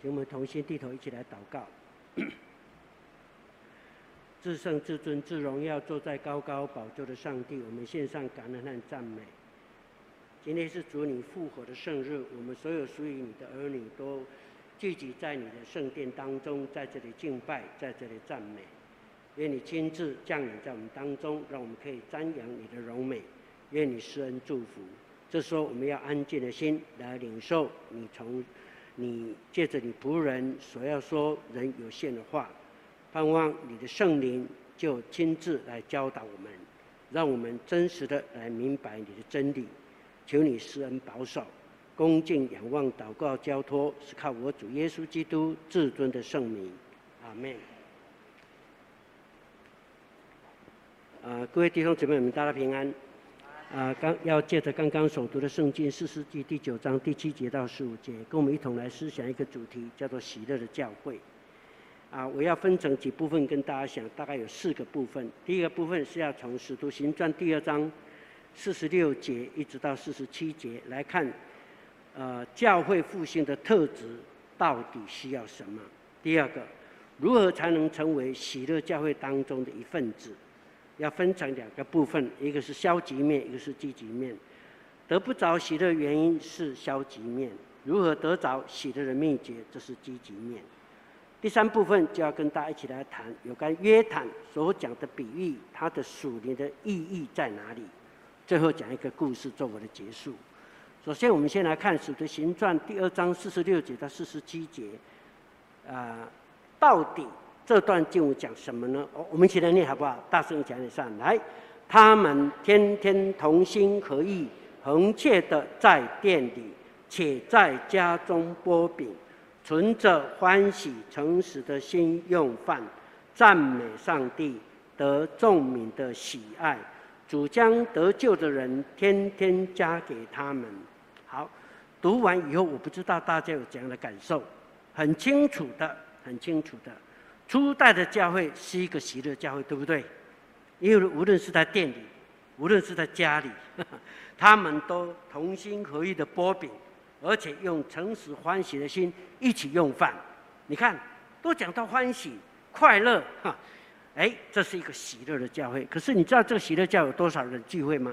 请我们同心低头，一起来祷告。至圣、至尊、至荣耀，坐在高高宝座的上帝，我们献上感恩和赞美。今天是主你复活的圣日，我们所有属于你的儿女都聚集在你的圣殿当中，在这里敬拜，在这里赞美。愿你亲自降临在我们当中，让我们可以瞻仰你的荣美。愿你施恩祝福。这时候，我们要安静的心来领受你从你借着你仆人所要说人有限的话。盼望你的圣灵就亲自来教导我们，让我们真实的来明白你的真理。求你施恩保守，恭敬仰望祷告交托，是靠我主耶稣基督至尊的圣名。阿门。啊，各位弟兄姊妹们，大家平安。啊，刚要借着刚刚所读的圣经四世纪第九章第七节到十五节，跟我们一同来思想一个主题，叫做喜乐的教会。啊，我要分成几部分跟大家讲，大概有四个部分。第一个部分是要从《使徒行传》第二章四十六节一直到四十七节来看，呃，教会复兴的特质到底需要什么？第二个，如何才能成为喜乐教会当中的一份子？要分成两个部分，一个是消极面，一个是积极面。得不着喜乐原因是消极面，如何得着喜乐的秘诀，这是积极面。第三部分就要跟大家一起来谈有关约坦所讲的比喻，它的属灵的意义在哪里？最后讲一个故事作为的结束。首先，我们先来看《使徒行传》第二章四十六节到四十七节，啊、呃，到底这段经文讲什么呢？我们一起来念好不好？大声讲一声来，他们天天同心合意，恒切的在店里，且在家中剥饼。存着欢喜诚实的心用饭，赞美上帝，得众民的喜爱。主将得救的人天天加给他们。好，读完以后，我不知道大家有怎样的感受。很清楚的，很清楚的，初代的教会是一个喜乐教会，对不对？因为无论是在店里，无论是在家里，他们都同心合意的剥饼。而且用诚实欢喜的心一起用饭，你看，都讲到欢喜、快乐，哈，哎，这是一个喜乐的教会。可是你知道这个喜乐教有多少人聚会吗？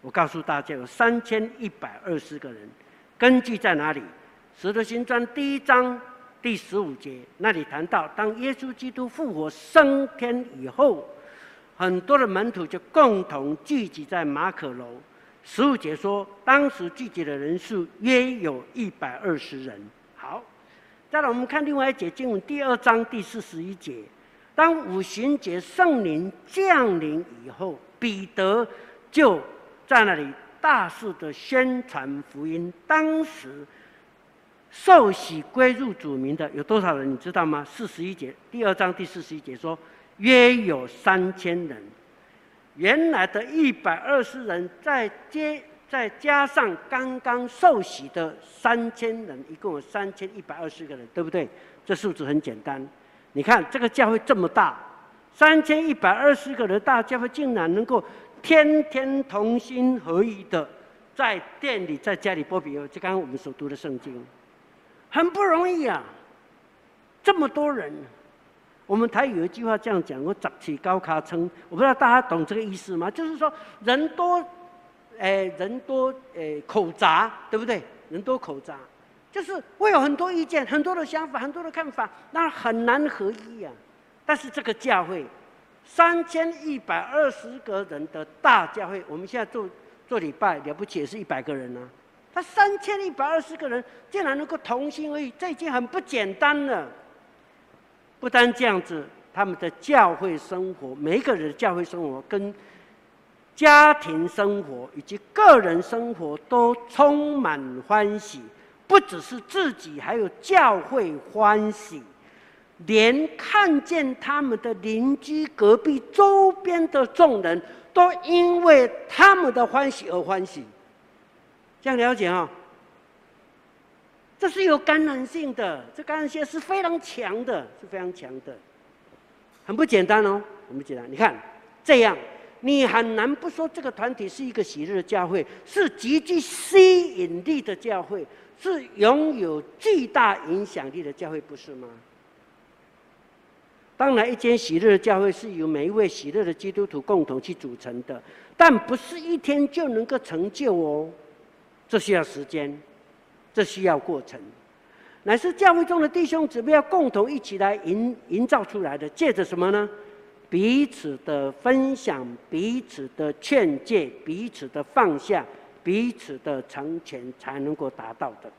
我告诉大家，有三千一百二十个人。根据在哪里？《使徒行传》第一章第十五节那里谈到，当耶稣基督复活升天以后，很多的门徒就共同聚集在马可楼。十五节说，当时聚集的人数约有一百二十人。好，再来我们看另外一节经文，第二章第四十一节，当五旬节圣灵降临以后，彼得就在那里大肆的宣传福音。当时受洗归入主名的有多少人？你知道吗？四十一节，第二章第四十一节说，约有三千人。原来的一百二十人，再接再加上刚刚受洗的三千人，一共有三千一百二十个人，对不对？这数字很简单。你看这个教会这么大，三千一百二十个人大教会，竟然能够天天同心合意的在店里、在家里擘饼。就刚刚我们所读的圣经，很不容易啊，这么多人。我们台语有一句话这样讲：“我杂起高卡称。”我不知道大家懂这个意思吗？就是说人多，哎，人多，哎，口杂，对不对？人多口杂，就是会有很多意见、很多的想法、很多的看法，那很难合一啊。但是这个教会，三千一百二十个人的大教会，我们现在做做礼拜了不起也是一百个人呢、啊。他三千一百二十个人竟然能够同心而已，这已经很不简单了。不单这样子，他们的教会生活，每一个人的教会生活跟家庭生活以及个人生活都充满欢喜，不只是自己，还有教会欢喜，连看见他们的邻居、隔壁、周边的众人都因为他们的欢喜而欢喜。这样了解啊？这是有感染性的，这感染性是非常强的，是非常强的，很不简单哦，很不简单。你看这样，你很难不说这个团体是一个喜乐的教会，是极具吸引力的教会，是拥有巨大影响力的教会，不是吗？当然，一间喜乐的教会是由每一位喜乐的基督徒共同去组成的，但不是一天就能够成就哦，这需要时间，这需要过程，乃是教会中的弟兄姊妹要共同一起来营营造出来的。借着什么呢？彼此的分享，彼此的劝诫，彼此的放下，彼此的成全，才能够达到的。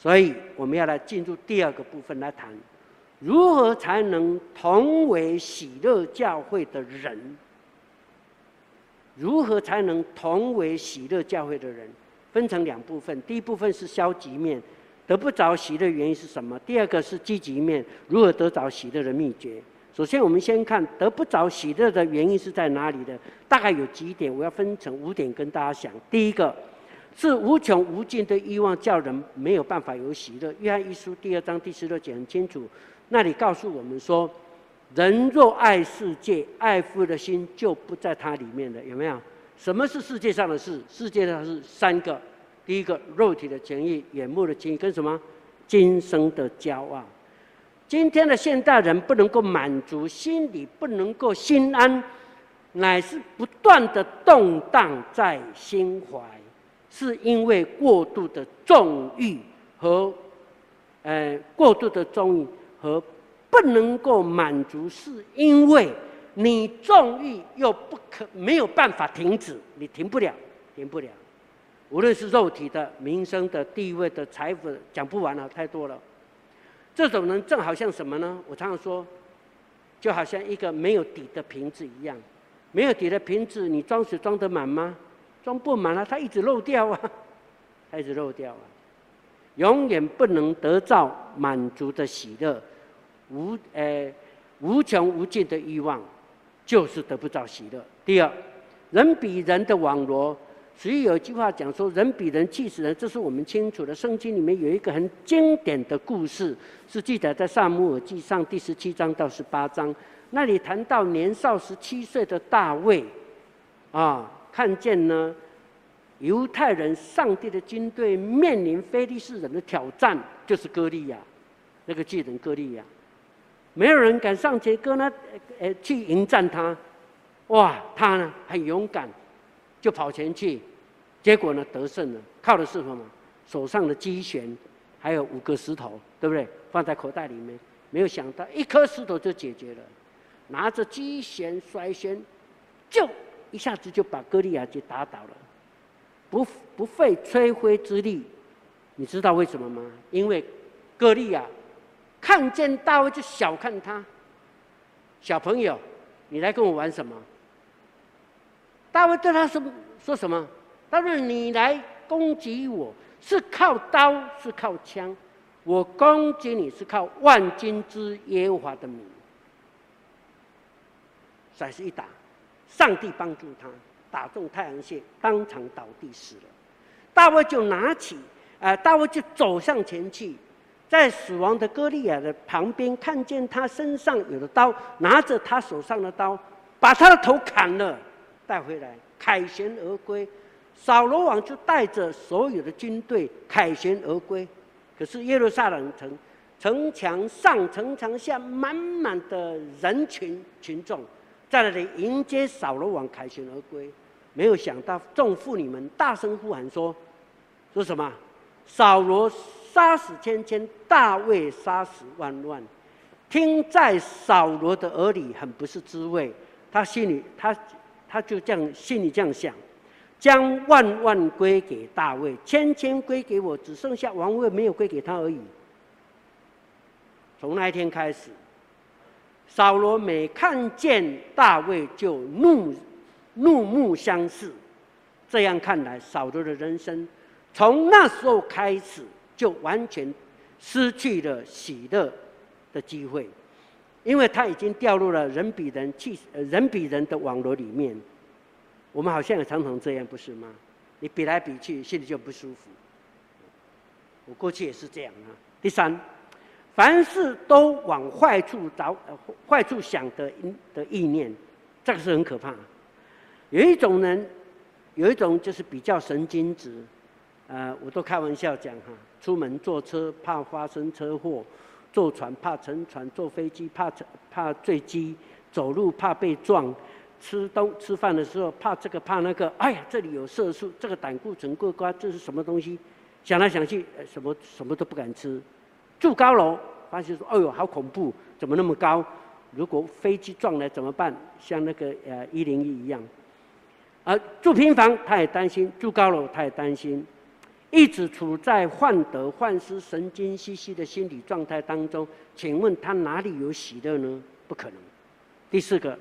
所以，我们要来进入第二个部分来谈，如何才能同为喜乐教会的人？如何才能同为喜乐教会的人？分成两部分，第一部分是消极面，得不着喜乐原因是什么？第二个是积极面，如何得着喜乐的秘诀？首先，我们先看得不着喜乐的原因是在哪里的？大概有几点，我要分成五点跟大家讲。第一个。是无穷无尽的欲望，叫人没有办法有喜乐。约翰一书第二章第十六节很清楚，那里告诉我们说：人若爱世界，爱父的心就不在它里面了。有没有？什么是世界上的事？世界上是三个：第一个，肉体的情欲、眼目的情欲，跟什么？今生的骄傲。今天的现代人不能够满足，心里不能够心安，乃是不断的动荡在心怀。是因为过度的纵欲和，呃，过度的纵欲和不能够满足，是因为你纵欲又不可没有办法停止，你停不了，停不了。无论是肉体的、名声的、地位的、财富，讲不完了，太多了。这种人正好像什么呢？我常常说，就好像一个没有底的瓶子一样，没有底的瓶子，你装水装得满吗？装不满了，它一直漏掉啊，它一直漏掉啊，永远不能得到满足的喜乐，无呃无穷无尽的欲望，就是得不到喜乐。第二，人比人的网罗，所以有一句话讲说，人比人气死人，这是我们清楚的。圣经里面有一个很经典的故事，是记载在撒母耳记上第十七章到十八章，那里谈到年少十七岁的大卫，啊。看见呢，犹太人上帝的军队面临非利士人的挑战，就是歌利亚，那个巨人歌利亚，没有人敢上前跟他，呃，去迎战他，哇，他呢很勇敢，就跑前去，结果呢得胜了，靠的是什么？手上的机旋，还有五个石头，对不对？放在口袋里面，没有想到一颗石头就解决了，拿着机旋甩旋，就。一下子就把歌利亚就打倒了，不不费吹灰之力，你知道为什么吗？因为歌利亚看见大卫就小看他，小朋友，你来跟我玩什么？大卫对他说说什么？他说：“你来攻击我是靠刀是靠枪，我攻击你是靠万军之耶和华的名。”甩是一打。上帝帮助他打中太阳穴，当场倒地死了。大卫就拿起，呃，大卫就走上前去，在死亡的歌利亚的旁边，看见他身上有的刀，拿着他手上的刀，把他的头砍了，带回来，凯旋而归。扫罗王就带着所有的军队凯旋而归。可是耶路撒冷城城墙上、城墙下满满的人群群众。在那里迎接扫罗王凯旋而归，没有想到众妇女们大声呼喊说：“说什么？扫罗杀死千千，大卫杀死万万。”听在扫罗的耳里很不是滋味，他心里他他就这样心里这样想：将万万归给大卫，千千归给我，只剩下王位没有归给他而已。从那一天开始。扫罗每看见大卫就怒怒目相视，这样看来，扫罗的人生从那时候开始就完全失去了喜乐的机会，因为他已经掉入了人比人气人比人的网络里面。我们好像也常常这样，不是吗？你比来比去，心里就不舒服。我过去也是这样啊。第三。凡事都往坏处找，呃，坏处想的的意念，这个是很可怕。有一种人，有一种就是比较神经质，呃，我都开玩笑讲哈，出门坐车怕发生车祸，坐船怕沉船，坐飞机怕怕坠机，走路怕被撞，吃东吃饭的时候怕这个怕那个，哎呀，这里有色素，这个胆固醇过高，这是什么东西？想来想去，什么什么都不敢吃。住高楼，发现说，哎呦，好恐怖，怎么那么高？如果飞机撞来怎么办？像那个呃一零一一样。而住平房，他也担心；住高楼，他也担心。一直处在患得患失、神经兮兮的心理状态当中，请问他哪里有喜乐呢？不可能。第四个，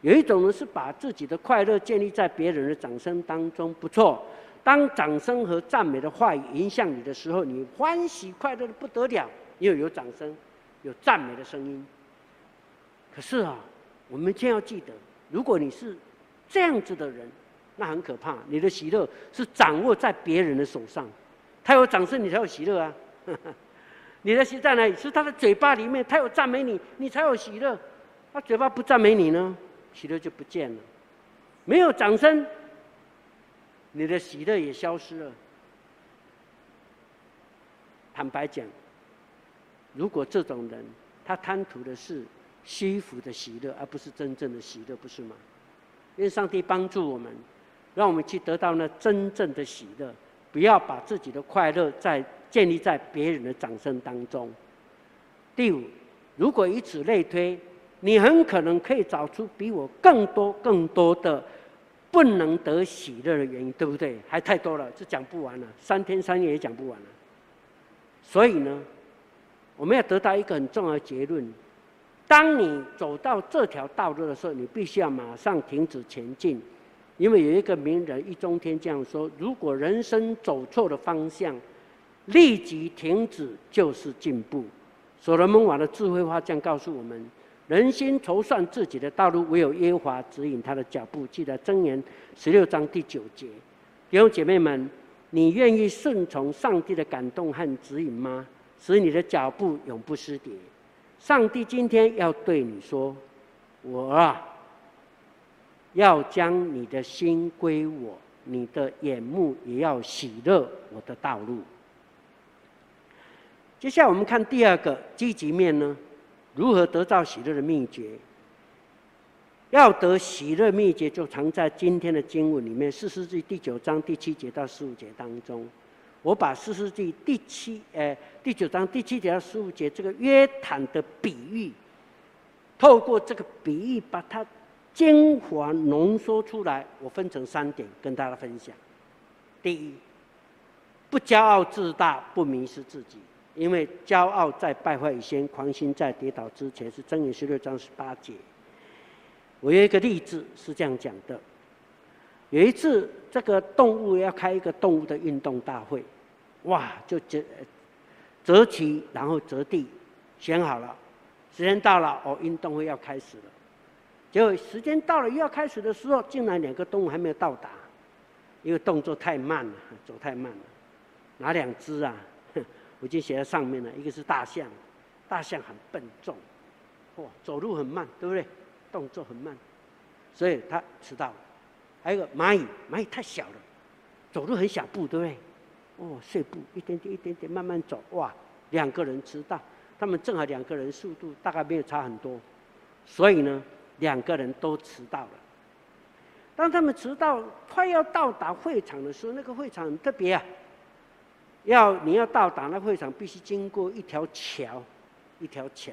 有一种人是把自己的快乐建立在别人的掌声当中，不错。当掌声和赞美的话语影响你的时候，你欢喜快乐的不得了，因为有掌声、有赞美的声音。可是啊，我们先要记得，如果你是这样子的人。那很可怕，你的喜乐是掌握在别人的手上，他有掌声，你才有喜乐啊。你的喜在哪里？是他的嘴巴里面，他有赞美你，你才有喜乐。他嘴巴不赞美你呢，喜乐就不见了。没有掌声，你的喜乐也消失了。坦白讲，如果这种人他贪图的是虚浮的喜乐，而不是真正的喜乐，不是吗？愿上帝帮助我们。让我们去得到那真正的喜乐，不要把自己的快乐在建立在别人的掌声当中。第五，如果以此类推，你很可能可以找出比我更多更多的不能得喜乐的原因，对不对？还太多了，这讲不完了，三天三夜也讲不完了。所以呢，我们要得到一个很重要的结论：当你走到这条道路的时候，你必须要马上停止前进。因为有一个名人易中天这样说：“如果人生走错了方向，立即停止就是进步。”所罗门王的智慧话这样告诉我们：“人心筹算自己的道路，唯有耶和华指引他的脚步。”记得箴言十六章第九节。弟兄姐妹们，你愿意顺从上帝的感动和指引吗？使你的脚步永不失跌。上帝今天要对你说：“我啊。”要将你的心归我，你的眼目也要喜乐我的道路。接下来我们看第二个积极面呢，如何得到喜乐的秘诀？要得喜乐秘诀，就藏在今天的经文里面，《四世纪》第九章第七节到十五节当中。我把《四世纪》第七呃第九章第七节到十五节这个约坦的比喻，透过这个比喻把它。精华浓缩出来，我分成三点跟大家分享。第一，不骄傲自大，不迷失自己，因为骄傲在败坏以前，狂心在跌倒之前，是箴言十六章十八节。我有一个例子是这样讲的：有一次，这个动物要开一个动物的运动大会，哇，就择择期，然后择地，选好了，时间到了，哦，运动会要开始了。结果时间到了，又要开始的时候，竟然两个动物还没有到达，因为动作太慢了，走太慢了。哪两只啊？我已经写在上面了。一个是大象，大象很笨重，哦，走路很慢，对不对？动作很慢，所以它迟到了。还有一个蚂蚁，蚂蚁太小了，走路很小步，对不对？哦，碎步，一点点一点点慢慢走，哇，两个人迟到，他们正好两个人速度大概没有差很多，所以呢。两个人都迟到了。当他们迟到快要到达会场的时候，那个会场很特别啊。要你要到达那会场，必须经过一条桥，一条桥。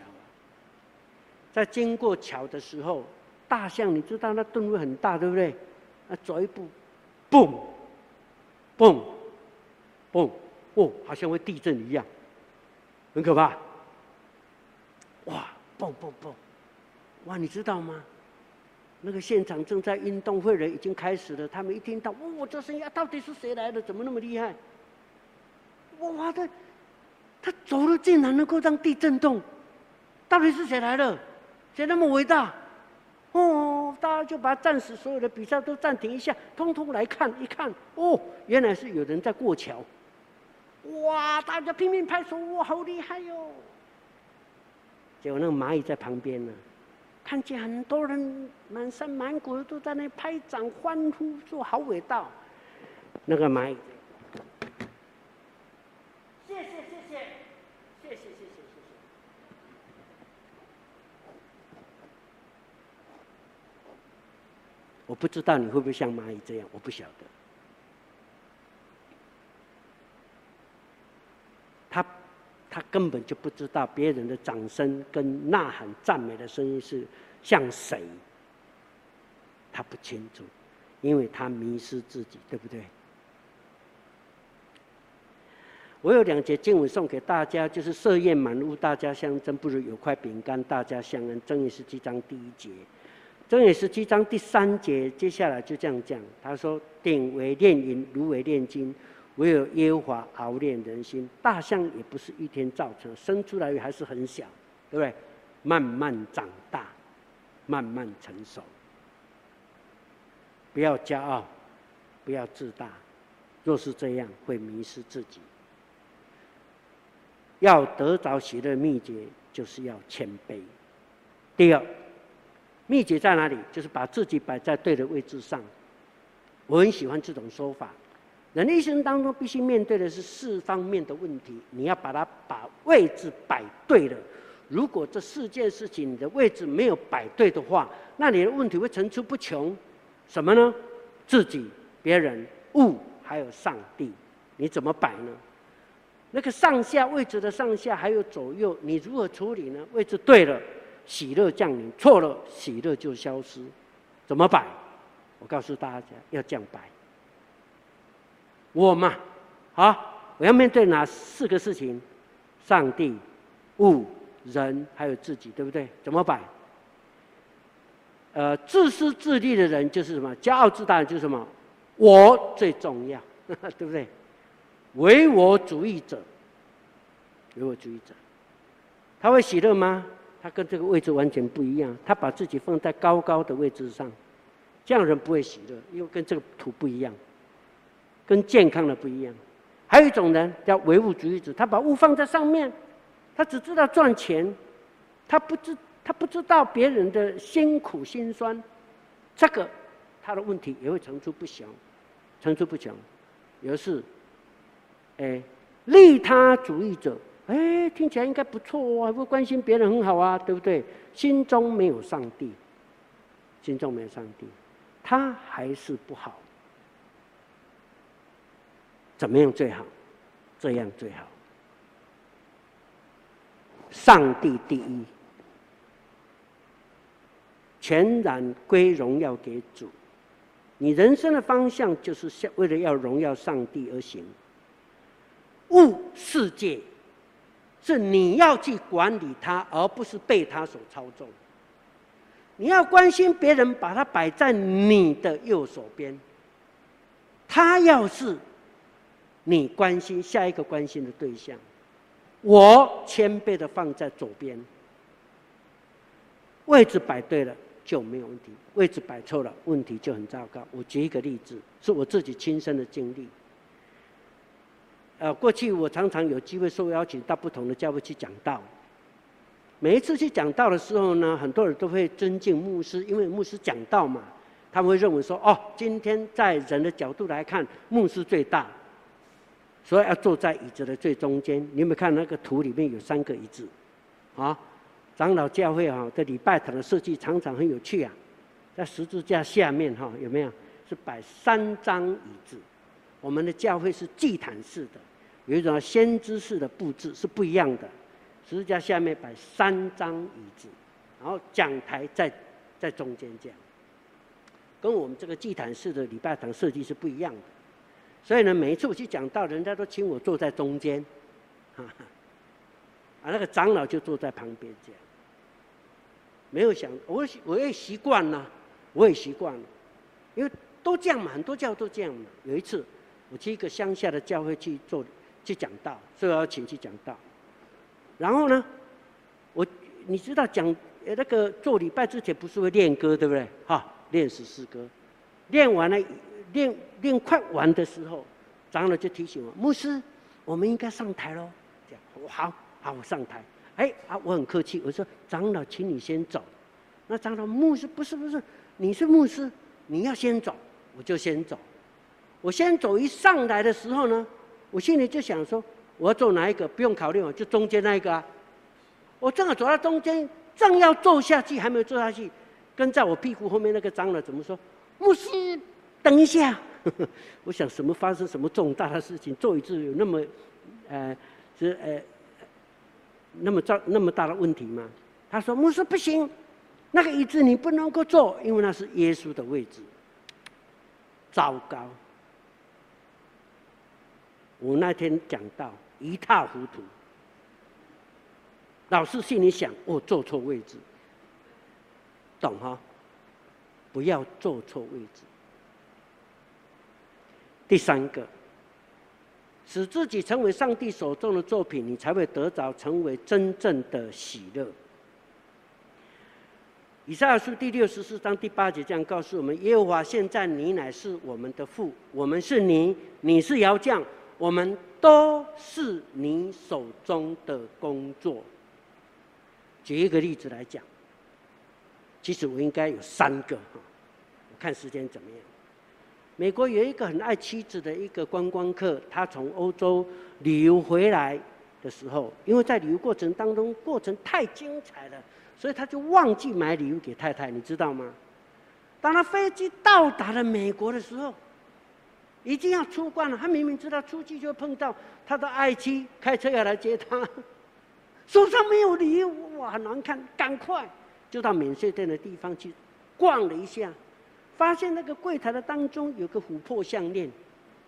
在经过桥的时候，大象你知道那吨位很大，对不对？啊，走一步，嘣，嘣，嘣，哦，好像会地震一样，很可怕。哇，嘣嘣嘣！哇，你知道吗？那个现场正在运动会，人已经开始了。他们一听到，哇，这声音啊，到底是谁来的？怎么那么厉害？哇，他他走路竟然能够让地震动，到底是谁来的？谁那么伟大？哦，大家就把暂时所有的比赛都暂停一下，通通来看一看。哦，原来是有人在过桥。哇，大家拼命拍手，哇，好厉害哟！结果那个蚂蚁在旁边呢。看见很多人满身满骨都在那拍掌欢呼，说好伟大，那个蚂蚁。谢谢谢谢谢谢谢谢谢谢。我不知道你会不会像蚂蚁这样，我不晓得。他根本就不知道别人的掌声跟呐喊赞美的声音是像谁，他不清楚，因为他迷失自己，对不对？我有两节经文送给大家，就是设宴满屋，大家相争，不如有块饼干，大家相恩。箴言十七章第一节，箴言十七章第三节，接下来就这样讲。他说：“鼎为炼银，炉为炼金，唯有耶和华熬炼人心。大象也不是一天造成，生出来还是很小，对不对？慢慢长大，慢慢成熟。不要骄傲，不要自大，若是这样，会迷失自己。”要得着喜乐的秘诀，就是要谦卑。第二，秘诀在哪里？就是把自己摆在对的位置上。我很喜欢这种说法。人的一生当中，必须面对的是四方面的问题，你要把它把位置摆对了。如果这四件事情你的位置没有摆对的话，那你的问题会层出不穷。什么呢？自己、别人、物，还有上帝，你怎么摆呢？那个上下位置的上下还有左右，你如何处理呢？位置对了，喜乐降临；错了，喜乐就消失。怎么摆？我告诉大家，要这样摆。我嘛，好，我要面对哪四个事情？上帝、物、人，还有自己，对不对？怎么摆？呃，自私自利的人就是什么？骄傲自大就是什么？我最重要，对不对？唯我主义者，唯我主义者，他会喜乐吗？他跟这个位置完全不一样。他把自己放在高高的位置上，这样人不会喜乐，因为跟这个土不一样，跟健康的不一样。还有一种人叫唯物主义者，他把物放在上面，他只知道赚钱，他不知他不知道别人的辛苦辛酸，这个他的问题也会层出不穷，层出不穷。有是。哎，利他主义者，哎，听起来应该不错哦，还会关心别人很好啊，对不对？心中没有上帝，心中没有上帝，他还是不好。怎么样最好？这样最好。上帝第一，全然归荣耀给主。你人生的方向就是为了要荣耀上帝而行。物世界，是你要去管理它，而不是被它所操纵。你要关心别人，把它摆在你的右手边。他要是你关心下一个关心的对象，我谦卑的放在左边。位置摆对了就没有问题，位置摆错了问题就很糟糕。我举一个例子，是我自己亲身的经历。呃，过去我常常有机会受邀请到不同的教会去讲道。每一次去讲道的时候呢，很多人都会尊敬牧师，因为牧师讲道嘛，他们会认为说，哦，今天在人的角度来看，牧师最大，所以要坐在椅子的最中间。你有没有看那个图里面有三个椅子？啊，长老教会哈的礼拜堂的设计常常很有趣啊，在十字架下面哈有没有是摆三张椅子？我们的教会是祭坛式的。有一种先知式的布置是不一样的，十字架下面摆三张椅子，然后讲台在在中间这样，跟我们这个祭坛式的礼拜堂设计是不一样的。所以呢，每一次我去讲道，人家都请我坐在中间，哈哈，啊，那个长老就坐在旁边这样。没有想，我我也习惯了，我也习惯了，因为都这样嘛，很多教都这样嘛。有一次，我去一个乡下的教会去做。去讲道，所以我要请去讲道。然后呢，我你知道讲那个做礼拜之前不是会练歌，对不对？哈，练诗诗歌，练完了，练练快完的时候，长老就提醒我，牧师，我们应该上台喽。这样，我好好，我上台。哎啊，我很客气，我说长老，请你先走。那长老，牧师不是不是，你是牧师，你要先走，我就先走。我先走，一上来的时候呢。我心里就想说，我要坐哪一个？不用考虑我，就中间那一个啊。我正好走到中间，正要坐下去，还没有坐下去，跟在我屁股后面那个长老怎么说？牧师，等一下。我想什么发生什么重大的事情？坐椅子有那么，呃，是呃，那么大那么大的问题吗？他说牧师不行，那个椅子你不能够坐，因为那是耶稣的位置。糟糕！我那天讲到一塌糊涂，老师心里想：我坐错位置，懂哈？不要坐错位置。第三个，使自己成为上帝手中的作品，你才会得着成为真正的喜乐。以赛亚书第六十四章第八节这样告诉我们：耶和华现在你乃是我们的父，我们是你，你是窑匠，我们都是你手中的工作。举一个例子来讲，其实我应该有三个哈，我看时间怎么样。美国有一个很爱妻子的一个观光客，他从欧洲旅游回来的时候，因为在旅游过程当中，过程太精彩了，所以他就忘记买礼物给太太，你知道吗？当他飞机到达了美国的时候，已经要出关了，他明明知道出去就碰到他的爱妻开车要来接他，手上没有礼物，哇，很难看，赶快就到免税店的地方去逛了一下。发现那个柜台的当中有个琥珀项链，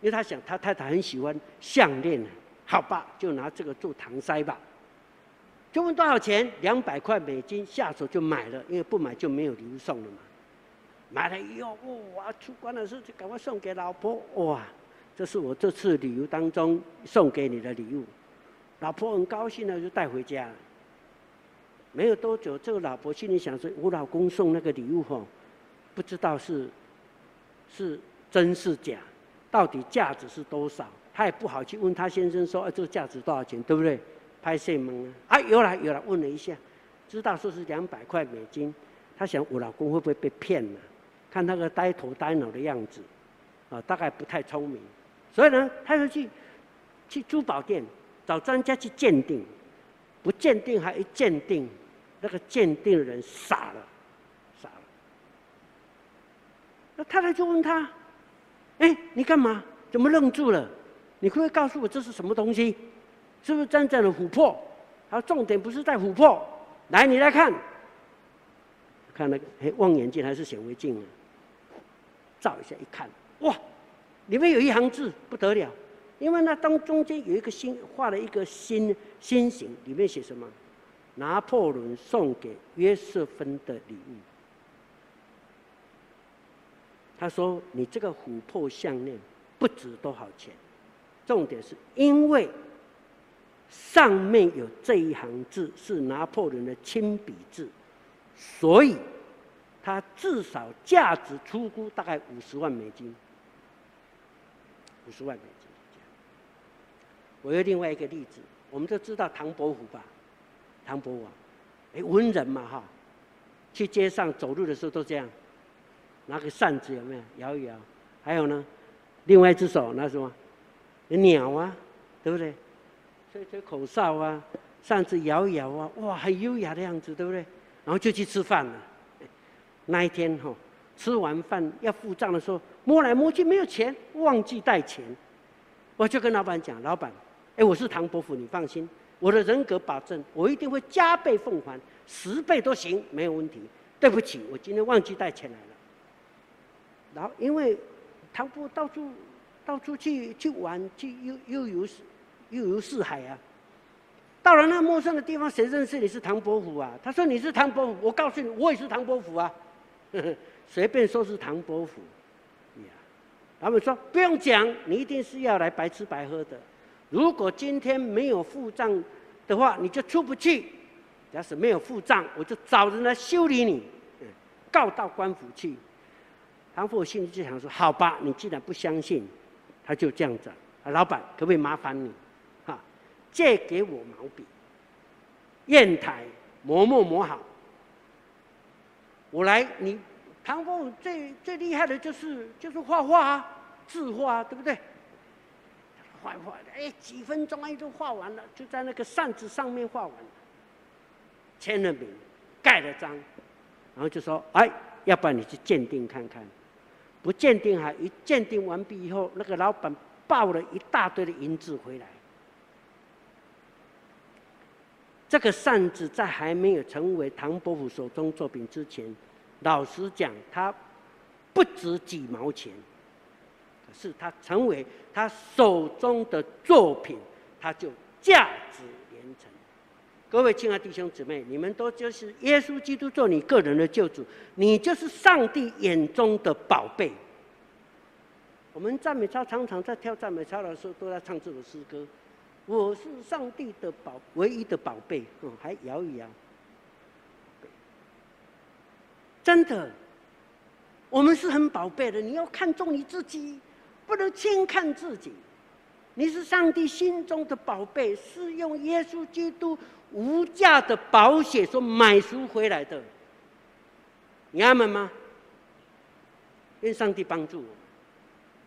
因为他想他太太很喜欢项链，好吧，就拿这个做搪塞吧。就问多少钱？两百块美金，下手就买了，因为不买就没有礼物送了嘛。买了以后，哇，出关的时候就赶快送给老婆，哇，这是我这次旅游当中送给你的礼物。老婆很高兴的就带回家了。没有多久，这个老婆心里想说：我老公送那个礼物吼。不知道是是真是假，到底价值是多少？他也不好去问他先生说：“啊，这个价值多少钱？对不对？”拍谢门啊！啊，有了有了，问了一下，知道说是两百块美金。他想我老公会不会被骗了？看那个呆头呆脑的样子，啊，大概不太聪明。所以呢，他就去去珠宝店找专家去鉴定，不鉴定还一鉴定，那个鉴定人傻了。那太太就问他：“哎，你干嘛？怎么愣住了？你可不可以告诉我这是什么东西？是不是真正的琥珀？他说重点不是在琥珀。来，你来看，看那个哎，望远镜还是显微镜啊？照一下一看，哇，里面有一行字不得了，因为那当中间有一个心画了一个心心形，里面写什么？拿破仑送给约瑟芬的礼物。”他说：“你这个琥珀项链不值多少钱，重点是因为上面有这一行字是拿破仑的亲笔字，所以它至少价值出估大概五十万美金。五十万美金。我有另外一个例子，我们都知道唐伯虎吧？唐伯虎，哎，文人嘛哈，去街上走路的时候都这样。”拿个扇子有没有摇一摇？还有呢，另外一只手拿什么？鸟啊，对不对？吹吹口哨啊，扇子摇一摇啊，哇，很优雅的样子，对不对？然后就去吃饭了。那一天哈、哦，吃完饭要付账的时候，摸来摸去没有钱，忘记带钱。我就跟老板讲：“老板，哎，我是唐伯虎，你放心，我的人格保证，我一定会加倍奉还，十倍都行，没有问题。对不起，我今天忘记带钱来了。”然后，因为唐伯到处到处去去玩，去又又游又游四海啊。到了那陌生的地方，谁认识你是唐伯虎啊？他说你是唐伯虎，我告诉你，我也是唐伯虎啊。呵呵，随便说是唐伯虎，他们说不用讲，你一定是要来白吃白喝的。如果今天没有付账的话，你就出不去。假使没有付账，我就找人来修理你，告到官府去。唐伯虎心里就想说：“好吧，你既然不相信，他就这样子。啊，老板，可不可以麻烦你，哈，借给我毛笔、砚台，磨墨磨好。我来，你唐伯虎最最厉害的就是就是画画啊，字画啊，对不对？画画的，哎，几分钟哎都画完了，就在那个扇子上面画完，签了名，盖了章，然后就说，哎，要不然你去鉴定看看，不鉴定哈一鉴定完毕以后，那个老板抱了一大堆的银子回来。这个扇子在还没有成为唐伯虎手中作品之前，老实讲，它不值几毛钱。可是它成为他手中的作品，它就价值。各位亲爱弟兄姊妹，你们都就是耶稣基督做你个人的救主，你就是上帝眼中的宝贝。我们赞美操常常在跳赞美操的时候，都在唱这首诗歌。我是上帝的宝，唯一的宝贝。嗯，还摇一摇。真的，我们是很宝贝的。你要看重你自己，不能轻看自己。你是上帝心中的宝贝，是用耶稣基督无价的宝血所买赎回来的。你阿们吗？愿上帝帮助我，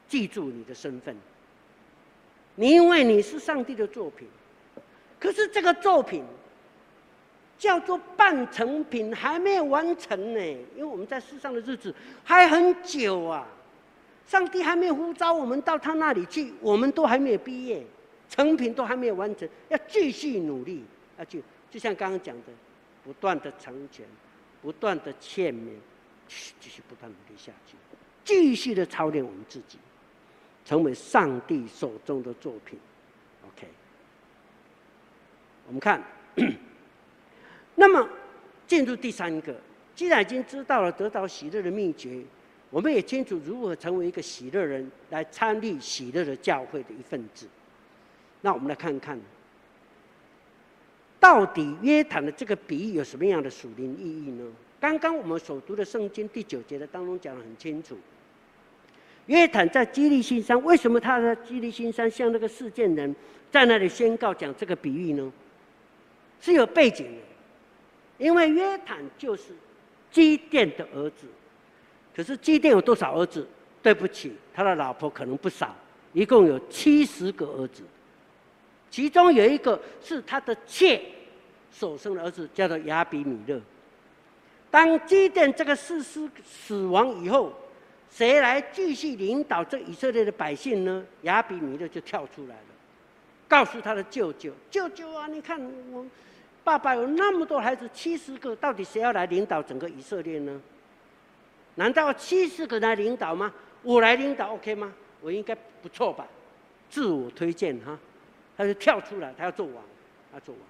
记住你的身份。你因为你是上帝的作品，可是这个作品叫做半成品，还没有完成呢。因为我们在世上的日子还很久啊，上帝还没有呼召我们到他那里去，我们都还没有毕业，成品都还没有完成，要继续努力，要去，就像刚刚讲的，不断的成全，不断的欠勉，继续不断努力下去，继续的操练我们自己。成为上帝手中的作品，OK。我们看，那么进入第三个，既然已经知道了得到喜乐的秘诀，我们也清楚如何成为一个喜乐人，来参与喜乐的教会的一份子。那我们来看看，到底约坦的这个比喻有什么样的属灵意义呢？刚刚我们所读的圣经第九节的当中讲得很清楚。约坦在基利新山，为什么他在基利新山向那个事件人在那里宣告讲这个比喻呢？是有背景的，因为约坦就是基甸的儿子。可是基甸有多少儿子？对不起，他的老婆可能不少，一共有七十个儿子，其中有一个是他的妾所生的儿子，叫做亚比米勒。当基甸这个士师死亡以后，谁来继续领导这以色列的百姓呢？亚比米勒就跳出来了，告诉他的舅舅：“舅舅啊，你看我爸爸有那么多孩子，七十个，到底谁要来领导整个以色列呢？难道七十个来领导吗？我来领导，OK 吗？我应该不错吧？自我推荐哈，他就跳出来，他要做王，他做王。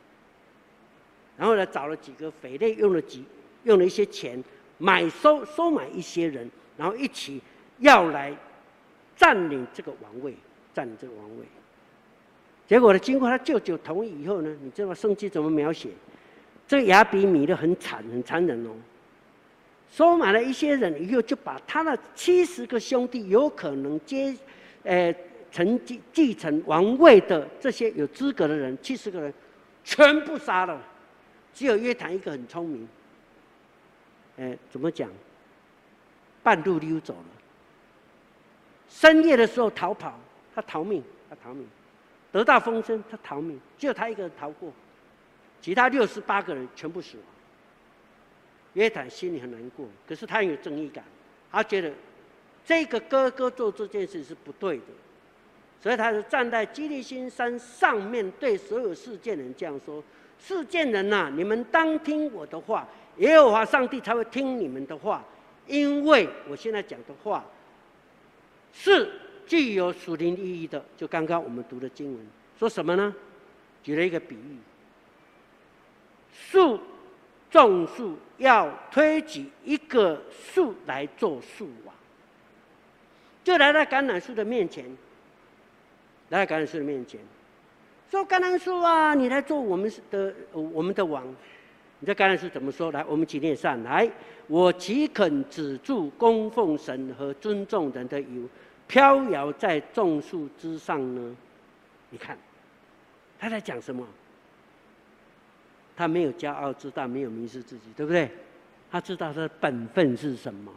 然后呢，找了几个匪类，用了几用了一些钱买收收买一些人。”然后一起要来占领这个王位，占领这个王位。结果呢，经过他舅舅同意以后呢，你知道圣经怎么描写？这个亚比米勒很惨，很残忍哦。收买了一些人以后，就把他的七十个兄弟有可能接，呃，承继继承王位的这些有资格的人，七十个人全部杀了，只有约坦一个很聪明。哎，怎么讲？半路溜走了，深夜的时候逃跑，他逃命，他逃命，得到风声，他逃命，只有他一个人逃过，其他六十八个人全部死亡。约坦心里很难过，可是他很有正义感，他觉得这个哥哥做这件事是不对的，所以他是站在基利心山上面，对所有世界人这样说：“世界人呐，你们当听我的话，耶和华上帝才会听你们的话。”因为我现在讲的话是具有属灵意义的，就刚刚我们读的经文说什么呢？举了一个比喻：树种树要推举一个树来做树王，就来到橄榄树的面前，来到橄榄树的面前，说：“橄榄树啊，你来做我们的我们的王。”你在橄榄树怎么说？来，我们起念上来。我岂肯止住供奉神和尊重人的油，飘摇在众树之上呢？你看，他在讲什么？他没有骄傲自大，没有迷失自己，对不对？他知道他的本分是什么。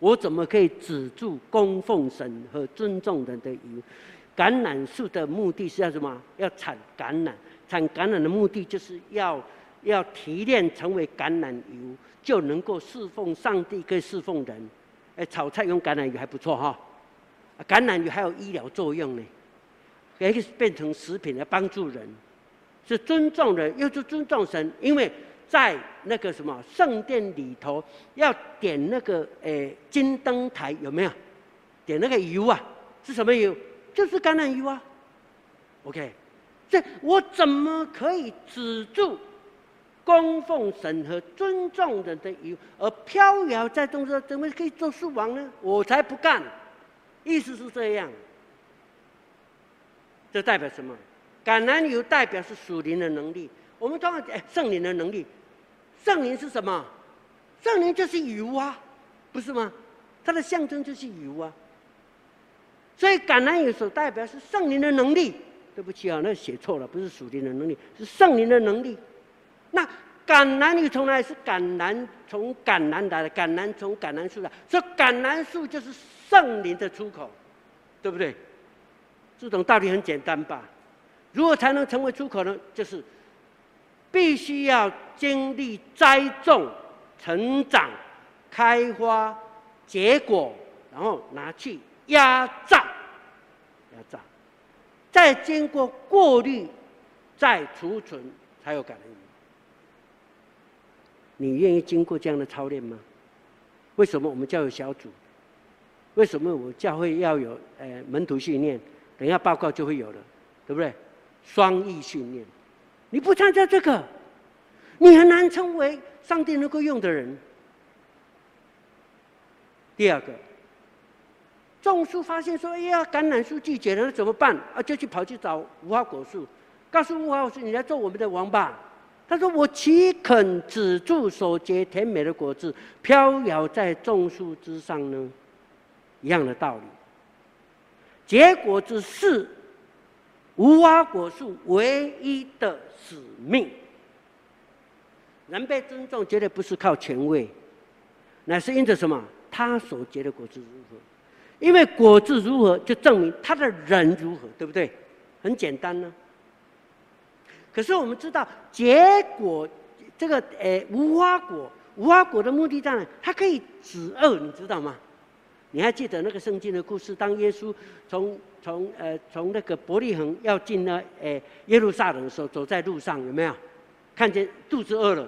我怎么可以止住供奉神和尊重人的油，橄榄树的目的是要什么？要产橄榄，产橄榄的目的就是要要提炼成为橄榄油，就能够侍奉上帝，可以侍奉人。哎，炒菜用橄榄油还不错哈。橄榄油还有医疗作用呢，可以变成食品来帮助人，是尊重人，又是尊重神，因为在那个什么圣殿里头要点那个诶金灯台有没有？点那个油啊，是什么油？就是橄榄油啊。OK，这我怎么可以止住供奉神和尊重人的油，而飘摇在众生，怎么可以做树王呢？我才不干！意思是这样，这代表什么？橄榄油代表是属灵的能力。我们当然哎，圣灵的能力，圣灵是什么？圣灵就是油啊，不是吗？它的象征就是油啊。所以橄榄油所代表是圣灵的能力。对不起啊，那写错了，不是属灵的能力，是圣灵的能力。那橄榄油从来？是橄榄从橄榄来的，橄榄从橄榄树来，所以橄榄树就是。圣灵的出口，对不对？这种道理很简单吧？如何才能成为出口呢？就是必须要经历栽种、成长、开花、结果，然后拿去压榨，要炸，再经过过滤，再储存，才有感恩。你愿意经过这样的操练吗？为什么我们教有小组？为什么我教会要有呃门徒训练？等一下报告就会有了，对不对？双翼训练，你不参加这个，你很难成为上帝能够用的人。第二个，种树发现说：“哎呀，橄榄树拒绝了，怎么办？”啊，就去跑去找无花果树，告诉无花果树：“你来做我们的王吧。”他说：“我岂肯止住所结甜美的果子，飘摇在种树之上呢？”一样的道理，结果子是无花果树唯一的使命。人被尊重，绝对不是靠权位，乃是因着什么？他所结的果子如何？因为果子如何，就证明他的人如何，对不对？很简单呢。可是我们知道，结果这个诶无花果，无花果的目的在哪？它可以止饿，你知道吗？你还记得那个圣经的故事？当耶稣从从呃从那个伯利恒要进那诶耶路撒冷的时候，走在路上有没有看见肚子饿了，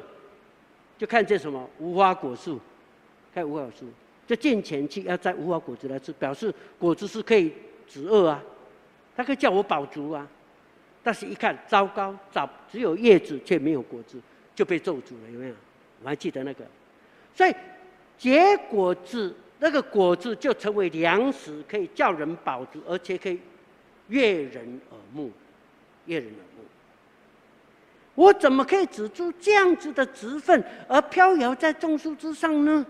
就看见什么无花果树，看无花果树，就进前去要摘无花果子来吃，表示果子是可以止饿啊，他可以叫我饱足啊。但是一看糟糕，找只有叶子却没有果子，就被咒诅了，有没有？我还记得那个，所以结果子。那个果子就成为粮食，可以叫人饱足，而且可以悦人耳目，悦人耳目。我怎么可以止住这样子的职分，而飘摇在众树之上呢？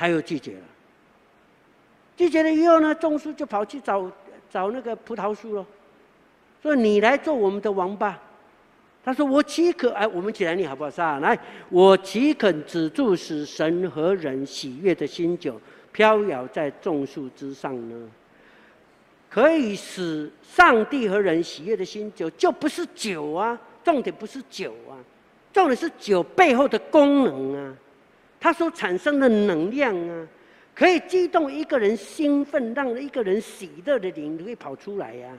还有季节了，季节了以后呢，众树就跑去找找那个葡萄树了，说：“你来做我们的王吧。”他说：“我岂可哎，我们起来你好不好？上来，我岂肯止住使神和人喜悦的新酒，飘摇在众树之上呢？可以使上帝和人喜悦的新酒，就不是酒啊，重点不是酒啊，重点是酒背后的功能啊，它所产生的能量啊，可以激动一个人兴奋，让一个人喜乐的灵会跑出来呀、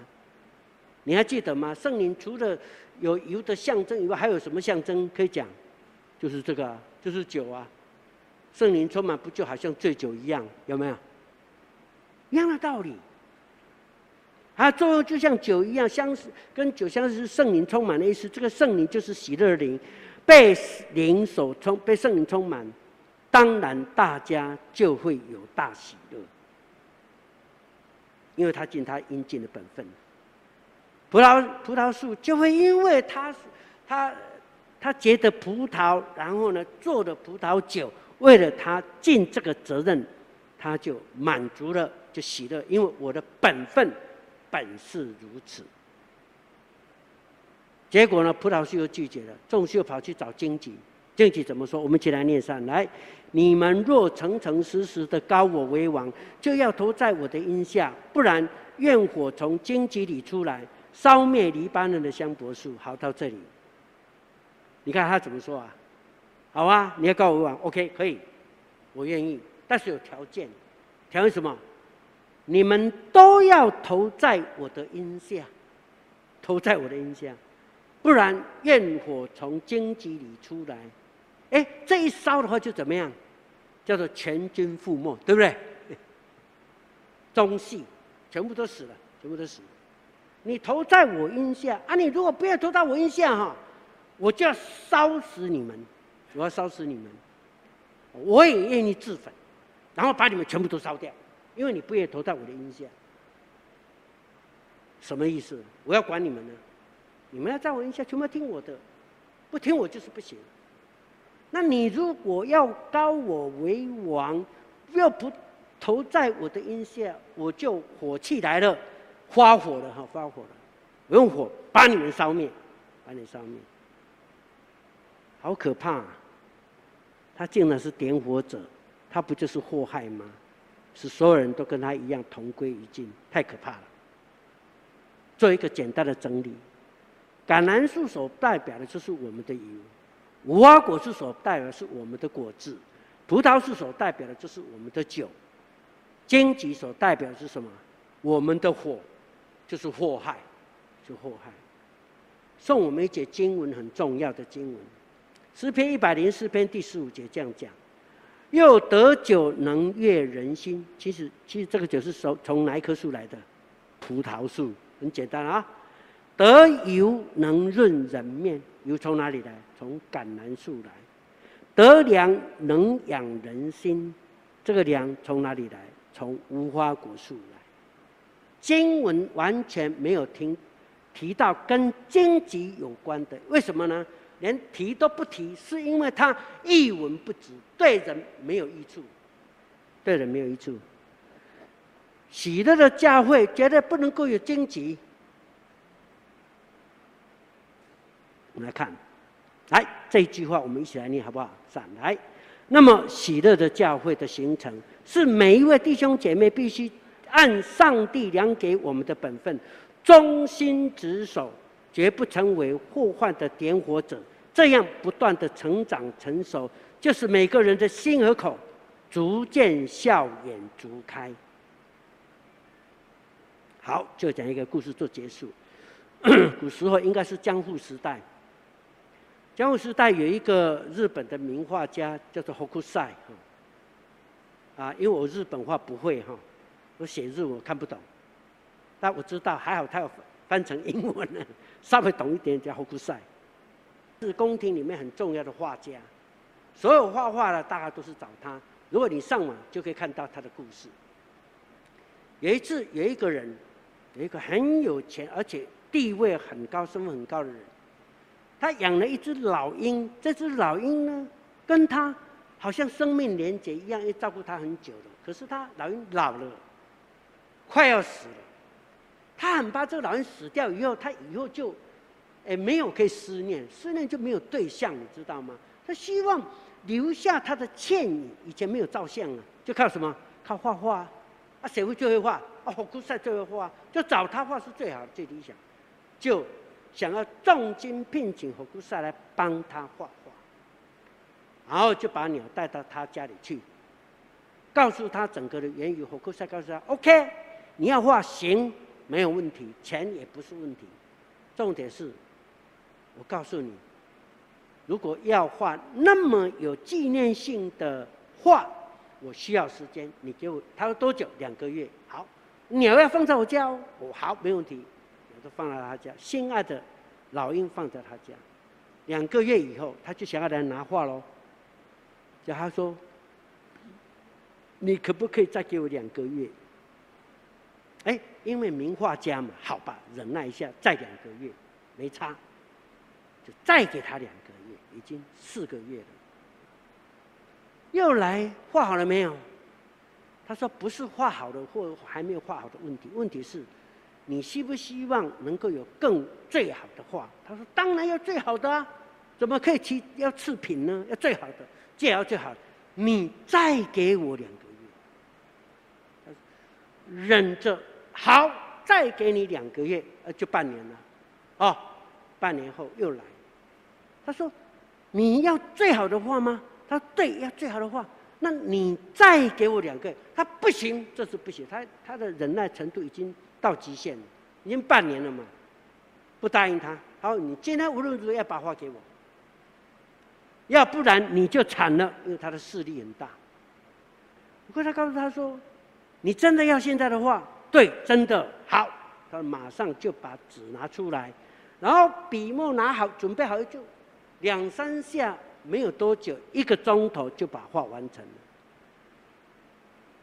你还记得吗？圣灵除了有油的象征以外，还有什么象征可以讲？就是这个、啊，就是酒啊。圣灵充满不就好像醉酒一样，有没有？一样的道理。它作用就像酒一样，相似跟酒相似，圣灵充满的意思。这个圣灵就是喜乐灵，被灵所充，被圣灵充满，当然大家就会有大喜乐，因为他尽他应尽的本分。葡萄葡萄树就会因为他，他他结的葡萄，然后呢做的葡萄酒，为了他尽这个责任，他就满足了，就喜乐，因为我的本分本是如此。结果呢，葡萄树又拒绝了，众树又跑去找荆棘，经题怎么说？我们一起来念上来。你们若诚诚实实的高我为王，就要投在我的荫下，不然愿火从荆棘里出来，烧灭黎巴嫩的香柏树。好，到这里，你看他怎么说啊？好啊，你要膏我为王，OK，可以，我愿意，但是有条件，条件什么？你们都要投在我的荫下，投在我的荫下，不然愿火从荆棘里出来。哎，这一烧的话就怎么样？叫做全军覆没，对不对？中戏全部都死了，全部都死了。你投在我荫下啊！你如果不要投到我荫下哈，我就要烧死你们，我要烧死你们。我也愿意自焚，然后把你们全部都烧掉，因为你不愿意投在我的荫下。什么意思？我要管你们呢？你们要在我荫下，全部听我的，不听我就是不行。那你如果要高我为王，又不投在我的荫下，我就火气来了，发火了哈，发火了，我用火把你们烧灭，把你烧灭，好可怕啊！他竟然是点火者，他不就是祸害吗？使所有人都跟他一样同归于尽，太可怕了。做一个简单的整理，橄榄树所代表的就是我们的油。无花果树所代表是我们的果子，葡萄树所代表的就是我们的酒，荆棘所代表是什么？我们的火，就是祸害，就祸害。送我们一节经文很重要的经文，诗篇一百零四篇第十五节这样讲：又得酒能悦人心。其实，其实这个酒是从从哪一棵树来的？葡萄树，很简单啊。得油能润人面，油从哪里来？从橄榄树来。得粮能养人心，这个粮从哪里来？从无花果树来。经文完全没有听提到跟荆棘有关的，为什么呢？连提都不提，是因为它一文不值，对人没有益处，对人没有益处。喜乐的教会绝对不能够有荆棘。我们来看，来这一句话，我们一起来念好不好？上来。那么喜乐的教会的形成，是每一位弟兄姐妹必须按上帝量给我们的本分，忠心职守，绝不成为祸患的点火者。这样不断的成长成熟，就是每个人的心和口逐渐笑眼逐开。好，就讲一个故事做结束。古时候应该是江户时代。江户时代有一个日本的名画家，叫做福塞哈。啊，因为我日本话不会哈，我写日文我看不懂，但我知道还好他要翻成英文呢，稍微懂一点叫福塞。是宫廷里面很重要的画家，所有画画的大概都是找他。如果你上网就可以看到他的故事。有一次有一个人，有一个很有钱而且地位很高、身份很高的人。他养了一只老鹰，这只老鹰呢，跟他好像生命连结一样，也照顾他很久了。可是他老鹰老了，快要死了，他很怕这个老鹰死掉以后，他以后就，哎，没有可以思念，思念就没有对象，你知道吗？他希望留下他的倩影，以前没有照相啊，就靠什么？靠画画啊！谁会最会画？哦，福克赛最会画，就找他画是最好的、最理想，就。想要重金聘请福克赛来帮他画画，然后就把鸟带到他家里去，告诉他整个的原因。福克赛告诉他：“OK，你要画行，没有问题，钱也不是问题。重点是，我告诉你，如果要画那么有纪念性的画，我需要时间。你给我，他说多久？两个月。好，鸟要放在我家哦。我好，没问题。”都放在他家，心爱的老鹰放在他家。两个月以后，他就想要来拿画喽。叫他说：“你可不可以再给我两个月？”哎，因为名画家嘛，好吧，忍耐一下，再两个月，没差，就再给他两个月，已经四个月了。又来画好了没有？他说：“不是画好了或还没有画好的问题，问题是。”你希不希望能够有更最好的画？他说：“当然要最好的啊！怎么可以提要次品呢？要最好的，最好最好的。你再给我两个月，忍着好，再给你两个月，呃，就半年了，哦，半年后又来。他说：“你要最好的话吗？”他说：“对，要最好的话。”那你再给我两个，他不行，这是不行。他他的忍耐程度已经到极限了，已经半年了嘛，不答应他。好，你今天无论如何要把话给我，要不然你就惨了，因为他的势力很大。不过他告诉他说：“你真的要现在的话？对，真的好。”他马上就把纸拿出来，然后笔墨拿好，准备好就两三下。没有多久，一个钟头就把画完成了，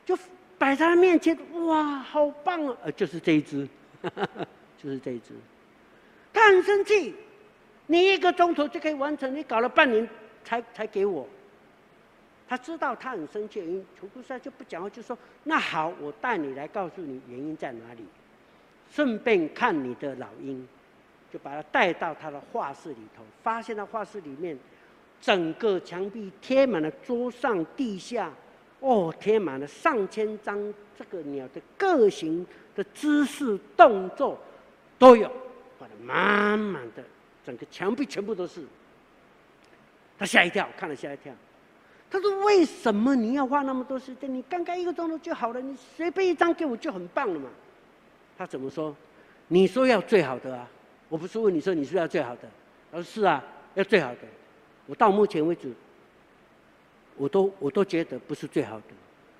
就摆在他面前，哇，好棒啊！呃，就是这一只，就是这一只。他很生气，你一个钟头就可以完成，你搞了半年才才给我。他知道他很生气，因为楚库塞就不讲话，就说：“那好，我带你来告诉你原因在哪里，顺便看你的老鹰。”就把他带到他的画室里头，发现他画室里面。整个墙壁贴满了，桌上、地下，哦，贴满了上千张这个鸟的各型的姿势、动作都有，画的满满的，整个墙壁全部都是。他吓一跳，看了吓一跳。他说：“为什么你要花那么多时间？你刚刚一个钟头就好了，你随便一张给我就很棒了嘛。”他怎么说？你说要最好的啊？我不是问你说你是要最好的？他说：“是啊，要最好的。”我到目前为止，我都我都觉得不是最好的。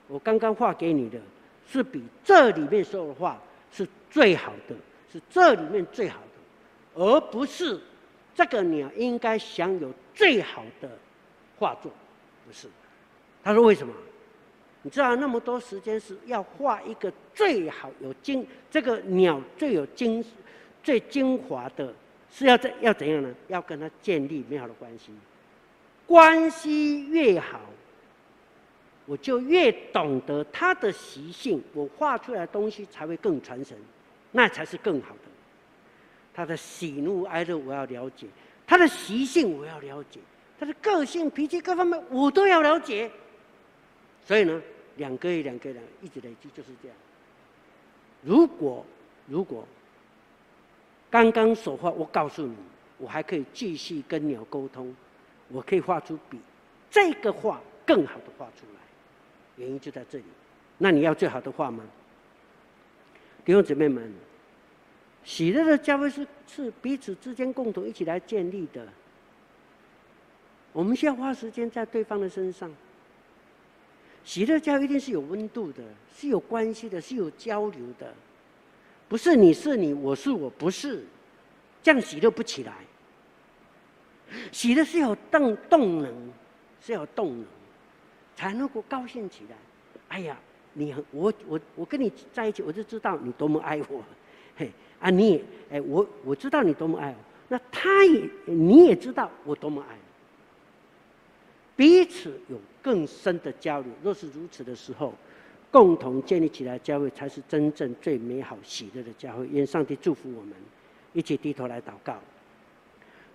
我刚刚画给你的，是比这里面说的话是最好的，是这里面最好的，而不是这个鸟应该享有最好的画作，不是。他说为什么？你知道那么多时间是要画一个最好有精，这个鸟最有精、最精华的，是要怎要怎样呢？要跟它建立美好的关系。关系越好，我就越懂得他的习性，我画出来的东西才会更传神，那才是更好的。他的喜怒哀乐我要了解，他的习性我要了解，他的个性脾气各方面我都要了解。所以呢，两个月两个月一直累积就是这样。如果如果刚刚所话，我告诉你，我还可以继续跟鸟沟通。我可以画出比这个画更好的画出来，原因就在这里。那你要最好的画吗？弟兄姊妹们，喜乐的教会是是彼此之间共同一起来建立的。我们需要花时间在对方的身上。喜乐教会一定是有温度的，是有关系的，是有交流的，不是你是你，我是我，不是这样喜乐不起来。喜乐是有动动能，是有动能，才能够高兴起来。哎呀，你我我我跟你在一起，我就知道你多么爱我。嘿啊，你也哎，我我知道你多么爱我，那他也你也知道我多么爱。彼此有更深的交流。若是如此的时候，共同建立起来教会，才是真正最美好喜乐的教会。愿上帝祝福我们，一起低头来祷告。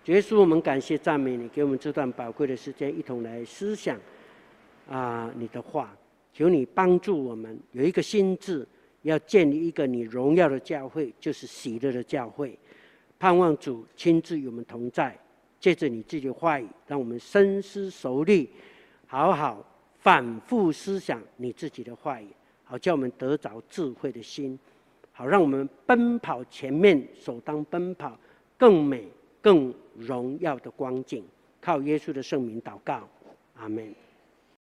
耶稣，我们感谢赞美你，给我们这段宝贵的时间，一同来思想啊你的话。求你帮助我们有一个心智，要建立一个你荣耀的教会，就是喜乐的教会。盼望主亲自与我们同在，借着你自己的话语，让我们深思熟虑，好好反复思想你自己的话语，好叫我们得着智慧的心，好让我们奔跑前面所当奔跑更美更荣耀的光景，靠耶稣的圣名祷告，阿门。